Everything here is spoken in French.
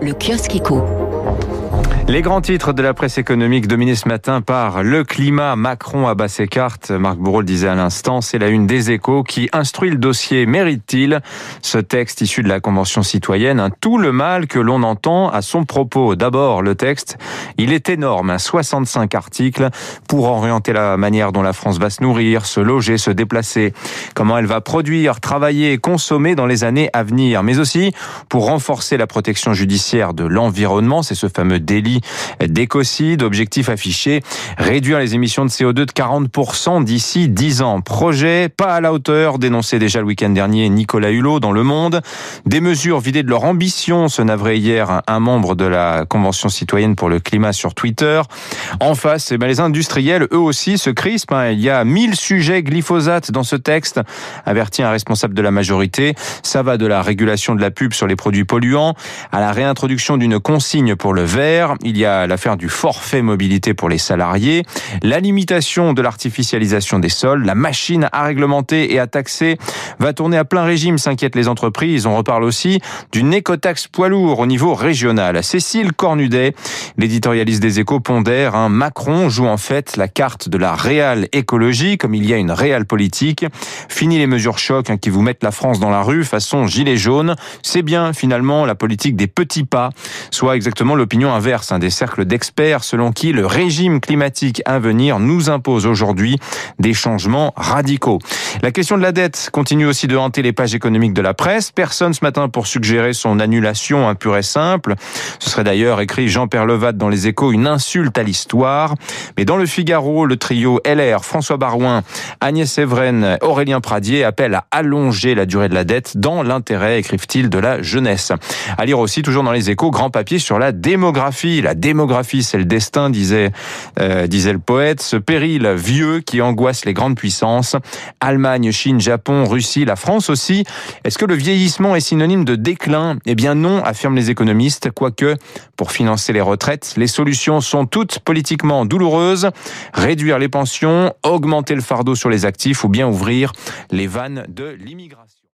Le kiosque éco. Les grands titres de la presse économique dominés ce matin par le climat. Macron à bas ses cartes. Marc Bourreau le disait à l'instant. C'est la une des échos qui instruit le dossier. Mérite-t-il ce texte issu de la Convention citoyenne? Un tout le mal que l'on entend à son propos? D'abord, le texte, il est énorme. 65 articles pour orienter la manière dont la France va se nourrir, se loger, se déplacer. Comment elle va produire, travailler et consommer dans les années à venir. Mais aussi pour renforcer la protection judiciaire de l'environnement. C'est ce fameux délit d'écocide. Objectif affiché, réduire les émissions de CO2 de 40% d'ici 10 ans. Projet pas à la hauteur, dénoncé déjà le week-end dernier Nicolas Hulot dans Le Monde. Des mesures vidées de leur ambition, se navrait hier un membre de la Convention citoyenne pour le climat sur Twitter. En face, eh ben, les industriels, eux aussi, se crispent. Hein. Il y a 1000 sujets glyphosate dans ce texte, avertit un responsable de la majorité. Ça va de la régulation de la pub sur les produits polluants à la réintroduction d'une consigne pour le verre. Il y a l'affaire du forfait mobilité pour les salariés, la limitation de l'artificialisation des sols, la machine à réglementer et à taxer va tourner à plein régime, s'inquiètent les entreprises. On reparle aussi d'une écotaxe poids lourd au niveau régional. Cécile Cornudet, l'éditorialiste des échos, pondère, un Macron joue en fait la carte de la réelle écologie, comme il y a une réelle politique. Fini les mesures chocs hein, qui vous mettent la France dans la rue façon gilet jaune. C'est bien finalement la politique des petits pas, soit exactement l'opinion inverse des cercles d'experts selon qui le régime climatique à venir nous impose aujourd'hui des changements radicaux. La question de la dette continue aussi de hanter les pages économiques de la presse. Personne ce matin pour suggérer son annulation pure et simple. Ce serait d'ailleurs, écrit Jean-Pierre Levat dans les échos, une insulte à l'histoire. Mais dans le Figaro, le trio LR, François Barouin, Agnès Evren, Aurélien Pradier appellent à allonger la durée de la dette dans l'intérêt, écrivent-ils, de la jeunesse. À lire aussi, toujours dans les échos, grand papier sur la démographie. La démographie, c'est le destin, disait, euh, disait le poète. Ce péril vieux qui angoisse les grandes puissances. Chine, Japon, Russie, la France aussi. Est-ce que le vieillissement est synonyme de déclin? Eh bien non, affirment les économistes. Quoique, pour financer les retraites, les solutions sont toutes politiquement douloureuses. Réduire les pensions, augmenter le fardeau sur les actifs ou bien ouvrir les vannes de l'immigration.